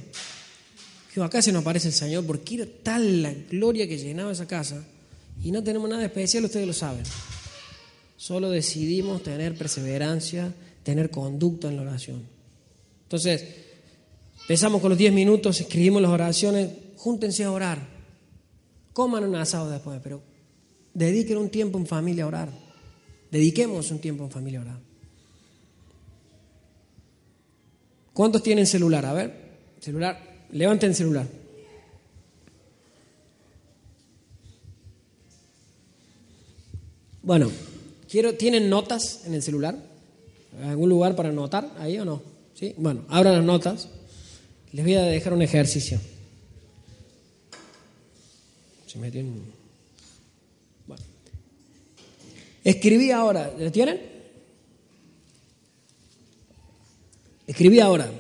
Acá se nos aparece el Señor porque era tal la gloria que llenaba esa casa y no tenemos nada especial, ustedes lo saben. Solo decidimos tener perseverancia, tener conducta en la oración. Entonces, empezamos con los 10 minutos, escribimos las oraciones, júntense a orar. Coman un asado después, pero dediquen un tiempo en familia a orar. Dediquemos un tiempo en familia a orar. ¿Cuántos tienen celular? A ver, celular. Levanten el celular. Bueno, quiero, ¿tienen notas en el celular? ¿Algún lugar para anotar ahí o no? ¿Sí? Bueno, abran las notas. Les voy a dejar un ejercicio. Se. Bueno. Escribí ahora. ¿Lo tienen? Escribí ahora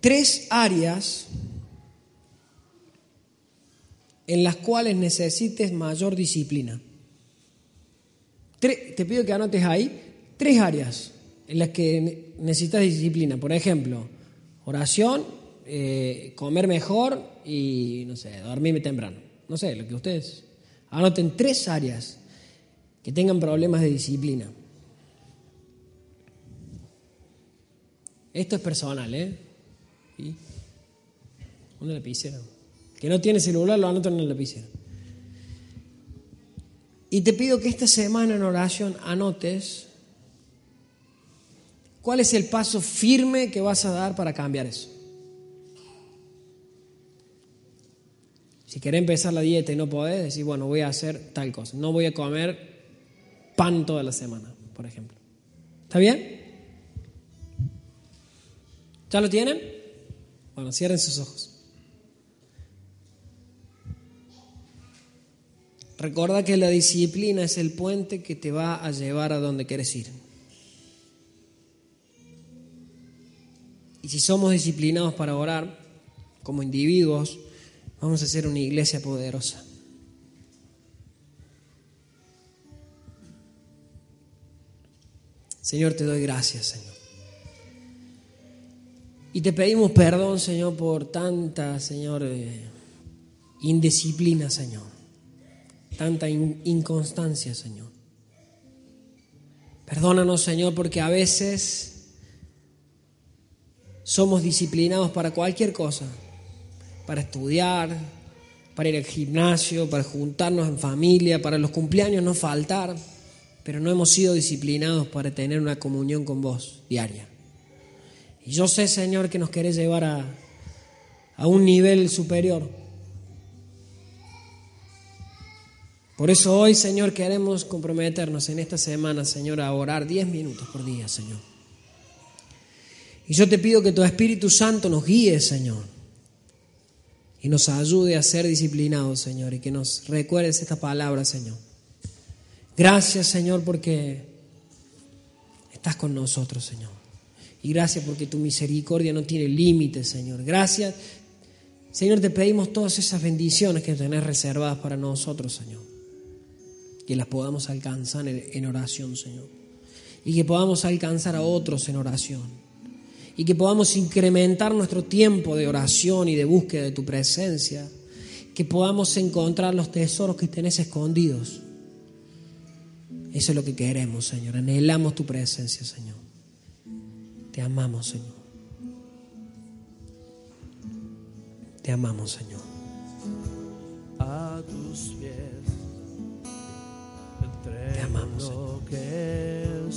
tres áreas en las cuales necesites mayor disciplina. te pido que anotes ahí tres áreas en las que necesitas disciplina. Por ejemplo, oración, eh, comer mejor y, no sé, dormirme temprano. No sé, lo que ustedes anoten tres áreas que tengan problemas de disciplina. Esto es personal, ¿eh? Una lapicera. Que no tiene celular, lo anotan en la lapicera. Y te pido que esta semana en oración anotes cuál es el paso firme que vas a dar para cambiar eso. Si querés empezar la dieta y no podés, decir, bueno, voy a hacer tal cosa. No voy a comer pan toda la semana, por ejemplo. ¿Está bien? ¿Ya lo tienen? Bueno, cierren sus ojos. Recuerda que la disciplina es el puente que te va a llevar a donde quieres ir. Y si somos disciplinados para orar, como individuos, vamos a ser una iglesia poderosa. Señor, te doy gracias, Señor. Y te pedimos perdón, Señor, por tanta, Señor, eh, indisciplina, Señor. Tanta inconstancia, Señor. Perdónanos, Señor, porque a veces somos disciplinados para cualquier cosa. Para estudiar, para ir al gimnasio, para juntarnos en familia, para los cumpleaños no faltar. Pero no hemos sido disciplinados para tener una comunión con vos diaria. Y yo sé, Señor, que nos querés llevar a, a un nivel superior. Por eso hoy, Señor, queremos comprometernos en esta semana, Señor, a orar 10 minutos por día, Señor. Y yo te pido que tu Espíritu Santo nos guíe, Señor, y nos ayude a ser disciplinados, Señor, y que nos recuerdes esta palabra, Señor. Gracias, Señor, porque estás con nosotros, Señor. Y gracias porque tu misericordia no tiene límites, Señor. Gracias. Señor, te pedimos todas esas bendiciones que tenés reservadas para nosotros, Señor. Que las podamos alcanzar en oración, Señor. Y que podamos alcanzar a otros en oración. Y que podamos incrementar nuestro tiempo de oración y de búsqueda de tu presencia. Que podamos encontrar los tesoros que tenés escondidos. Eso es lo que queremos, Señor. Anhelamos tu presencia, Señor. Te amamos, Señor. Te amamos, Señor. A tus pies. Te amamos, Señor. Que.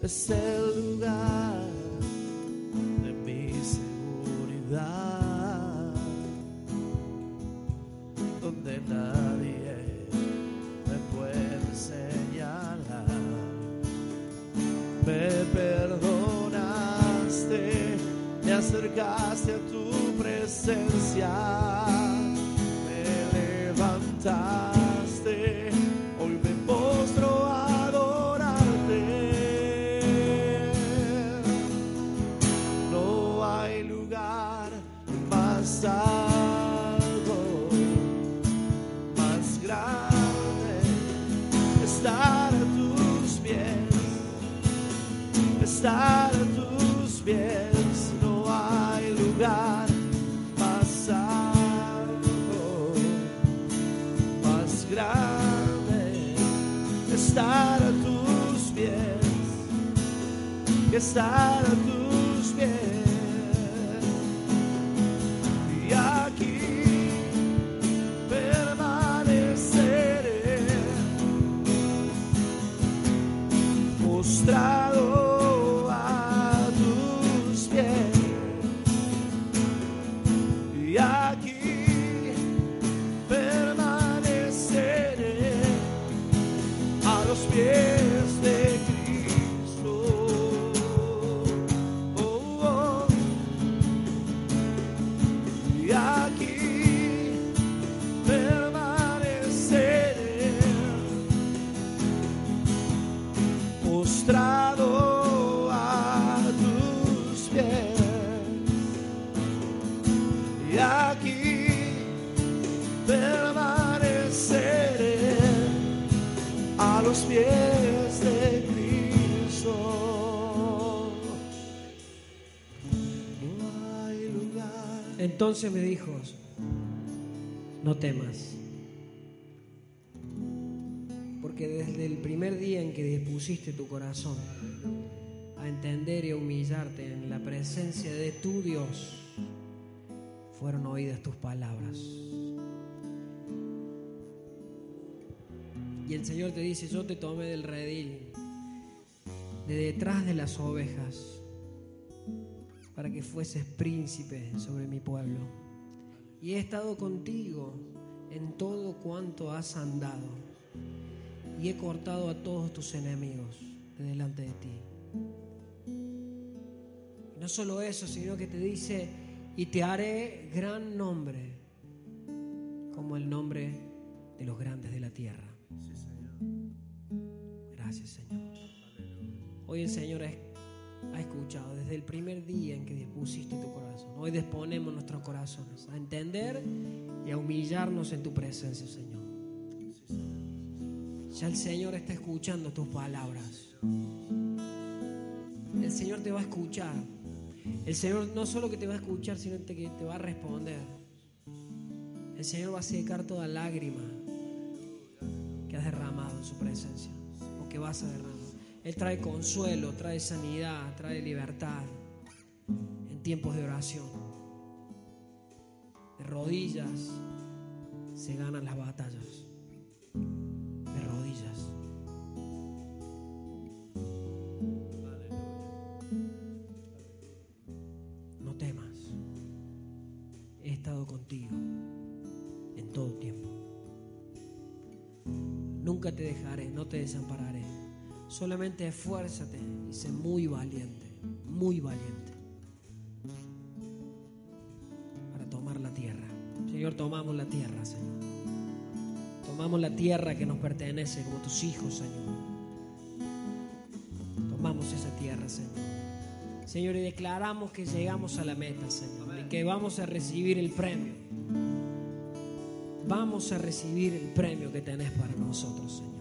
Es el lugar de mi seguridad. Donde nadie me perdonaste, me acercaste a tu presencia, me levantaste, que Entonces me dijo, no temas, porque desde el primer día en que dispusiste tu corazón a entender y a humillarte en la presencia de tu Dios, fueron oídas tus palabras. Y el Señor te dice, yo te tomé del redil, de detrás de las ovejas, para que fueses príncipe sobre mi pueblo. Y he estado contigo en todo cuanto has andado, y he cortado a todos tus enemigos de delante de ti. Y no solo eso, sino que te dice, y te haré gran nombre, como el nombre de los grandes de la tierra. Gracias, Señor. Hoy el Señor es ha escuchado desde el primer día en que dispusiste tu corazón. Hoy disponemos nuestros corazones a entender y a humillarnos en tu presencia, Señor. Ya el Señor está escuchando tus palabras. El Señor te va a escuchar. El Señor no solo que te va a escuchar, sino que te va a responder. El Señor va a secar toda lágrima que has derramado en su presencia o que vas a derramar. Él trae consuelo, trae sanidad, trae libertad en tiempos de oración. De rodillas se ganan las batallas. De rodillas. No temas. He estado contigo en todo tiempo. Nunca te dejaré, no te desampararé. Solamente esfuérzate y sé muy valiente, muy valiente para tomar la tierra. Señor, tomamos la tierra, Señor. Tomamos la tierra que nos pertenece como tus hijos, Señor. Tomamos esa tierra, Señor. Señor, y declaramos que llegamos a la meta, Señor, y que vamos a recibir el premio. Vamos a recibir el premio que tenés para nosotros, Señor.